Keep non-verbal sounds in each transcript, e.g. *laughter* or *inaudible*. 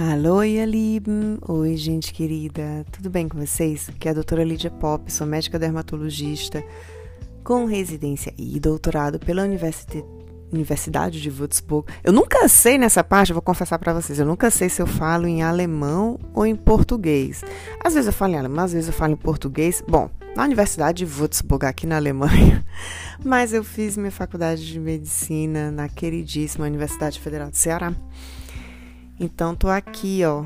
Alô, ihr Lieben! Oi, gente querida! Tudo bem com vocês? Aqui é a doutora Lídia Pop, sou médica dermatologista com residência e doutorado pela Universidade Universidade de Würzburg. Eu nunca sei nessa parte, vou confessar para vocês, eu nunca sei se eu falo em alemão ou em português. Às vezes eu falo em alemão, às vezes eu falo em português. Bom, na Universidade de Würzburg, aqui na Alemanha. *laughs* Mas eu fiz minha faculdade de medicina na queridíssima Universidade Federal do Ceará. Então tô aqui, ó,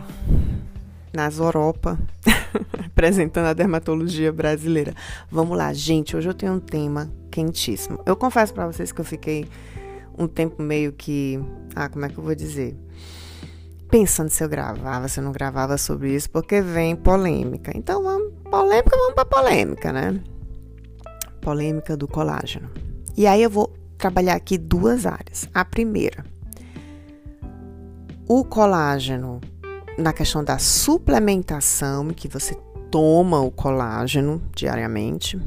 nas Europa, *laughs* apresentando a dermatologia brasileira. Vamos lá, gente, hoje eu tenho um tema quentíssimo. Eu confesso para vocês que eu fiquei um tempo meio que, ah, como é que eu vou dizer? Pensando se eu gravava, se eu não gravava sobre isso, porque vem polêmica. Então, vamos, polêmica, vamos para polêmica, né? Polêmica do colágeno. E aí eu vou trabalhar aqui duas áreas. A primeira, o colágeno na questão da suplementação, que você toma o colágeno diariamente.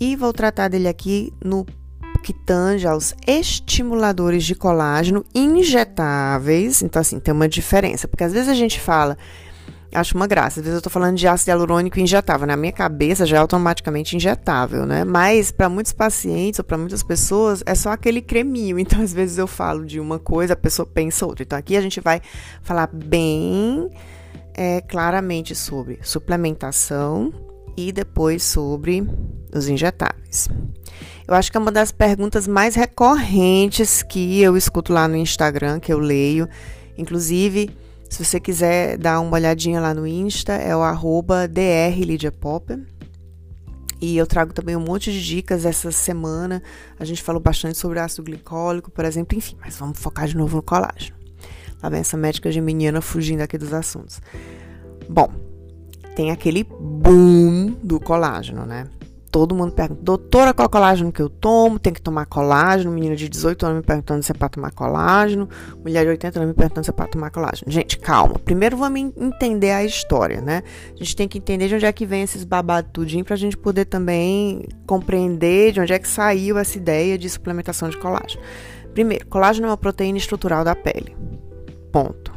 E vou tratar dele aqui no que tange aos estimuladores de colágeno injetáveis. Então, assim, tem uma diferença, porque às vezes a gente fala acho uma graça. Às vezes eu tô falando de ácido hialurônico injetável. Na minha cabeça já é automaticamente injetável, né? Mas para muitos pacientes ou para muitas pessoas é só aquele creminho. *laughs* Então, às vezes eu falo de uma coisa, a pessoa pensa outra. Então, aqui a gente vai falar bem é, claramente sobre suplementação e depois sobre os injetáveis. Eu acho que é uma das perguntas mais recorrentes que eu escuto lá no Instagram, que eu leio. Inclusive, se você quiser dar uma olhadinha lá no Insta, é o arroba drlidiapop. E eu trago também um monte de dicas essa semana. A gente falou bastante sobre ácido glicólico, por exemplo, enfim, mas vamos focar de novo no colágeno. Lá vem essa médica geminiana fugindo aqui dos assuntos. Bom, tem aquele boom do colágeno, né? Todo mundo pergunta, doutora, qual colágeno que eu tomo? Tem que tomar colágeno? Menina de 18 anos me perguntando se é para tomar colágeno. Mulher de 80 anos me perguntando se é para tomar colágeno. Gente, calma. Primeiro vamos entender a história, né? A gente tem que entender de onde é que vem esses babados tudinho pra gente poder também compreender de onde é que saiu essa ideia de suplementação de colágeno. Primeiro, colágeno é uma proteína estrutural da pele. Ponto.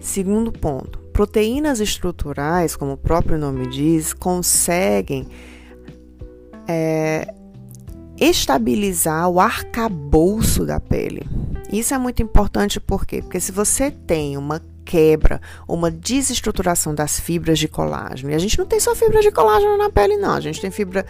Segundo ponto, proteínas estruturais, como o próprio nome diz, conseguem é, estabilizar o arcabouço da pele. Isso é muito importante por quê? Porque se você tem uma quebra, uma desestruturação das fibras de colágeno, e a gente não tem só fibra de colágeno na pele, não, a gente tem fibra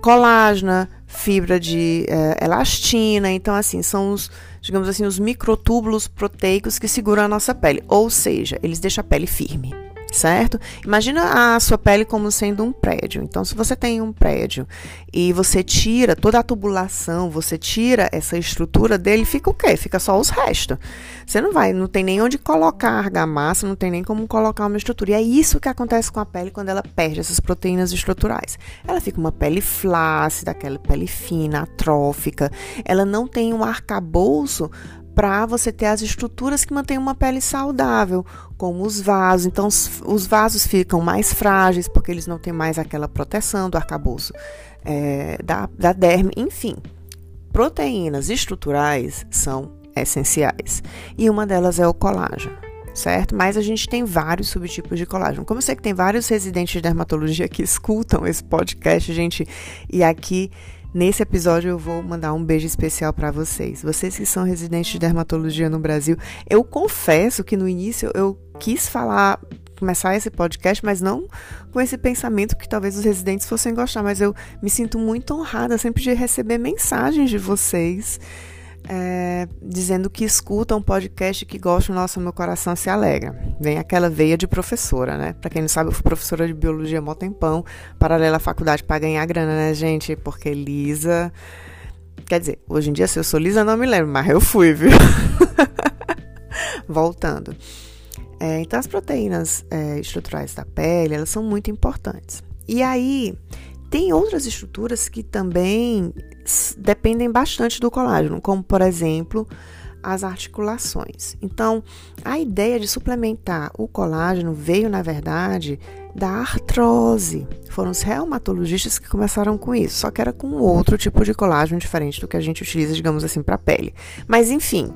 colágena, fibra de é, elastina, então assim, são os digamos assim, os microtúbulos proteicos que seguram a nossa pele, ou seja, eles deixam a pele firme certo? Imagina a sua pele como sendo um prédio. Então, se você tem um prédio e você tira toda a tubulação, você tira essa estrutura dele, fica o quê? Fica só os restos. Você não vai, não tem nem onde colocar argamassa, não tem nem como colocar uma estrutura. E é isso que acontece com a pele quando ela perde essas proteínas estruturais. Ela fica uma pele flácida, aquela pele fina, atrófica. Ela não tem um arcabouço para você ter as estruturas que mantêm uma pele saudável, como os vasos. Então, os vasos ficam mais frágeis porque eles não têm mais aquela proteção do arcabouço é, da, da derme. Enfim, proteínas estruturais são essenciais e uma delas é o colágeno. Certo? Mas a gente tem vários subtipos de colágeno. Como eu sei que tem vários residentes de dermatologia que escutam esse podcast, gente, e aqui Nesse episódio eu vou mandar um beijo especial para vocês. Vocês que são residentes de dermatologia no Brasil, eu confesso que no início eu quis falar começar esse podcast, mas não com esse pensamento que talvez os residentes fossem gostar, mas eu me sinto muito honrada sempre de receber mensagens de vocês é, dizendo que escutam um podcast que gostam, nossa, meu coração se alegra. Vem aquela veia de professora, né? Para quem não sabe, eu fui professora de biologia mó tempão, paralela à faculdade para ganhar grana, né, gente? Porque Lisa. Quer dizer, hoje em dia, se eu sou Lisa, não me lembro, mas eu fui, viu? *laughs* Voltando. É, então, as proteínas é, estruturais da pele, elas são muito importantes. E aí, tem outras estruturas que também dependem bastante do colágeno, como por exemplo as articulações. Então, a ideia de suplementar o colágeno veio, na verdade, da artrose. Foram os reumatologistas que começaram com isso, só que era com outro tipo de colágeno diferente do que a gente utiliza, digamos assim, para a pele. Mas enfim,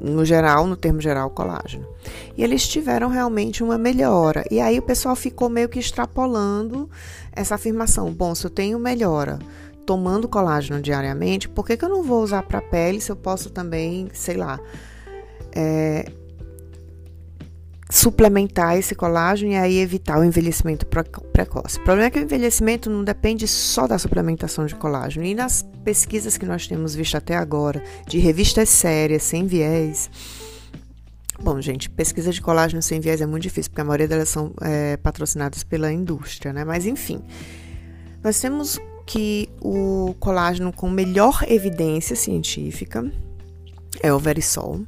no geral, no termo geral, colágeno. E eles tiveram realmente uma melhora. E aí o pessoal ficou meio que extrapolando essa afirmação. Bom, se eu tenho melhora tomando colágeno diariamente, por que, que eu não vou usar para pele se eu posso também, sei lá, é, suplementar esse colágeno e aí evitar o envelhecimento precoce. O problema é que o envelhecimento não depende só da suplementação de colágeno. E nas pesquisas que nós temos visto até agora, de revistas sérias, sem viés. Bom, gente, pesquisa de colágeno sem viés é muito difícil, porque a maioria delas são é, patrocinadas pela indústria, né? Mas enfim, nós temos que o colágeno com melhor evidência científica é o Verisol.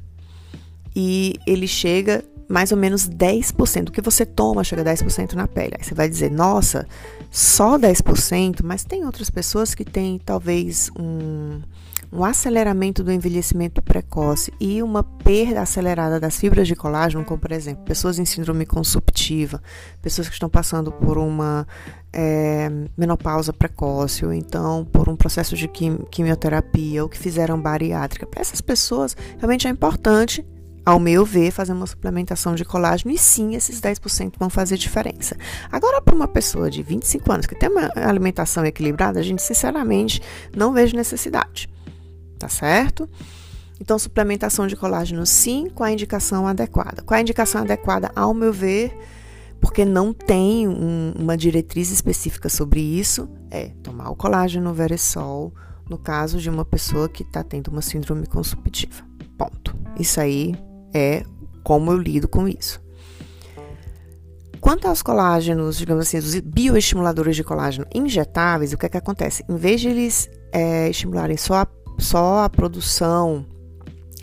E ele chega mais ou menos 10%. O que você toma chega a 10% na pele. Aí você vai dizer, nossa, só 10%, mas tem outras pessoas que têm talvez um, um aceleramento do envelhecimento precoce e uma perda acelerada das fibras de colágeno, como por exemplo, pessoas em síndrome consumptiva, pessoas que estão passando por uma é, menopausa precoce, ou então por um processo de quimioterapia, ou que fizeram bariátrica. Para essas pessoas, realmente é importante ao meu ver, fazer uma suplementação de colágeno e sim, esses 10% vão fazer diferença. Agora, para uma pessoa de 25 anos que tem uma alimentação equilibrada, a gente sinceramente não vejo necessidade, tá certo? Então, suplementação de colágeno sim, com a indicação adequada. É a indicação adequada, ao meu ver, porque não tem um, uma diretriz específica sobre isso, é tomar o colágeno veresol no caso de uma pessoa que está tendo uma síndrome consumptiva. Ponto. Isso aí é como eu lido com isso. Quanto aos colágenos, digamos assim, os bioestimuladores de colágeno injetáveis, o que é que acontece? Em vez de eles é, estimularem só a, só a produção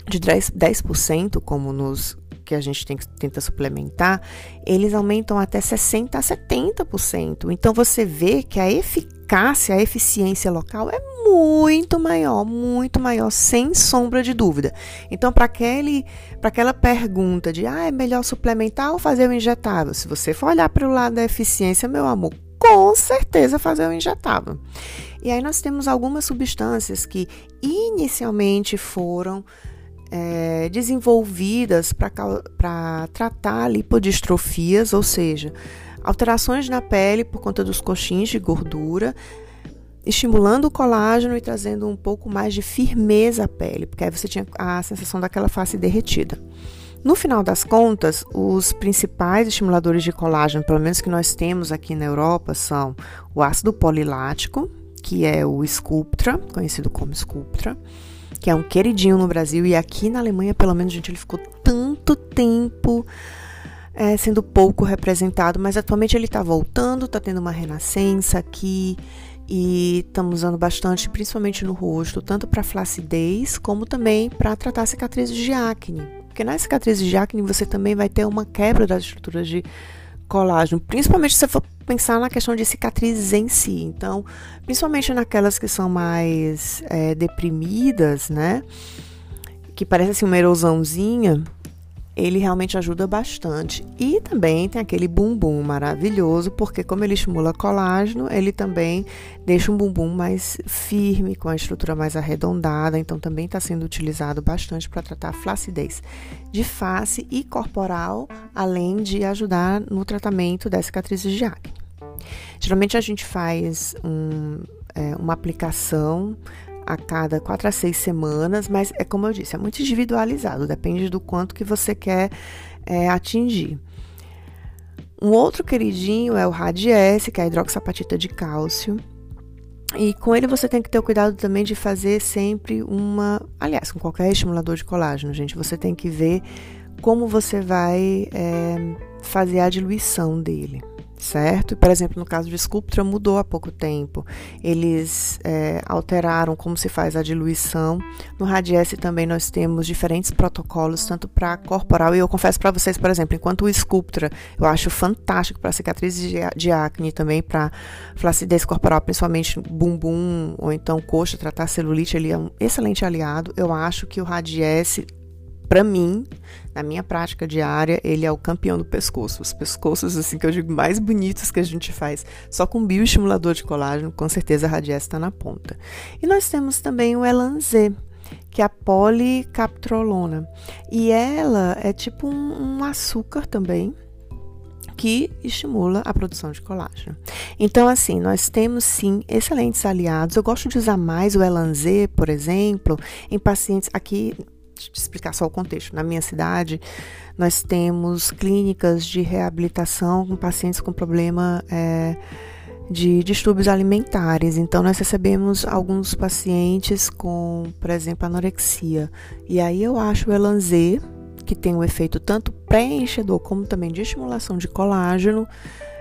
de 10%, 10%, como nos que a gente tem, tenta suplementar, eles aumentam até 60% a 70%. Então você vê que a eficácia, a eficiência local é muito maior, muito maior, sem sombra de dúvida. Então, para aquela pergunta de ah, é melhor suplementar ou fazer o injetável? Se você for olhar para o lado da eficiência, meu amor, com certeza fazer o injetável. E aí nós temos algumas substâncias que inicialmente foram é, desenvolvidas para tratar lipodistrofias, ou seja, alterações na pele por conta dos coxins de gordura, estimulando o colágeno e trazendo um pouco mais de firmeza à pele, porque aí você tinha a sensação daquela face derretida. No final das contas, os principais estimuladores de colágeno, pelo menos que nós temos aqui na Europa, são o ácido polilático, que é o Sculptra, conhecido como Sculptra, que é um queridinho no Brasil e aqui na Alemanha, pelo menos, gente, ele ficou tanto tempo é, sendo pouco representado, mas atualmente ele está voltando, está tendo uma renascença aqui e estamos usando bastante, principalmente no rosto, tanto para flacidez como também para tratar cicatrizes de acne. Porque nas cicatrizes de acne você também vai ter uma quebra das estruturas de colágeno, principalmente se você for pensar na questão de cicatrizes em si. Então, principalmente naquelas que são mais é, deprimidas, né? Que parece assim uma erosãozinha, ele realmente ajuda bastante. E também tem aquele bumbum maravilhoso, porque como ele estimula colágeno, ele também deixa um bumbum mais firme, com a estrutura mais arredondada, então também está sendo utilizado bastante para tratar flacidez de face e corporal, além de ajudar no tratamento das cicatrizes de acne. Geralmente a gente faz um, é, uma aplicação a cada quatro a seis semanas, mas é como eu disse, é muito individualizado, depende do quanto que você quer é, atingir. Um outro queridinho é o Radiesse, que é a hidroxapatita de cálcio. E com ele você tem que ter o cuidado também de fazer sempre uma. Aliás, com qualquer estimulador de colágeno, gente, você tem que ver como você vai é, fazer a diluição dele certo? Por exemplo, no caso de Sculptra, mudou há pouco tempo. Eles é, alteraram como se faz a diluição. No Radiesse também nós temos diferentes protocolos, tanto para corporal, e eu confesso para vocês, por exemplo, enquanto o Sculptra eu acho fantástico para cicatrizes de, de acne, também para flacidez corporal, principalmente bumbum ou então coxa, tratar celulite, ele é um excelente aliado. Eu acho que o Radiesse para mim, na minha prática diária, ele é o campeão do pescoço. Os pescoços, assim, que eu digo, mais bonitos que a gente faz, só com bioestimulador de colágeno, com certeza a Radiesse está na ponta. E nós temos também o Elan Z. que é a policaptrolona. E ela é tipo um, um açúcar também, que estimula a produção de colágeno. Então, assim, nós temos sim excelentes aliados. Eu gosto de usar mais o Elanzê, por exemplo, em pacientes aqui. Explicar só o contexto. Na minha cidade, nós temos clínicas de reabilitação com pacientes com problema é, de distúrbios alimentares. Então, nós recebemos alguns pacientes com, por exemplo, anorexia. E aí eu acho o Elanzê que tem um efeito tanto preenchedor como também de estimulação de colágeno,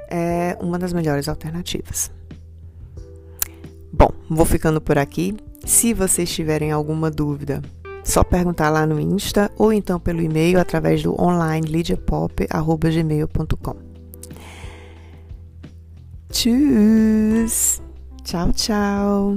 é uma das melhores alternativas. Bom, vou ficando por aqui. Se vocês tiverem alguma dúvida, só perguntar lá no Insta ou então pelo e-mail através do online lidiapop@gmail.com. Tschüss. Tchau, tchau.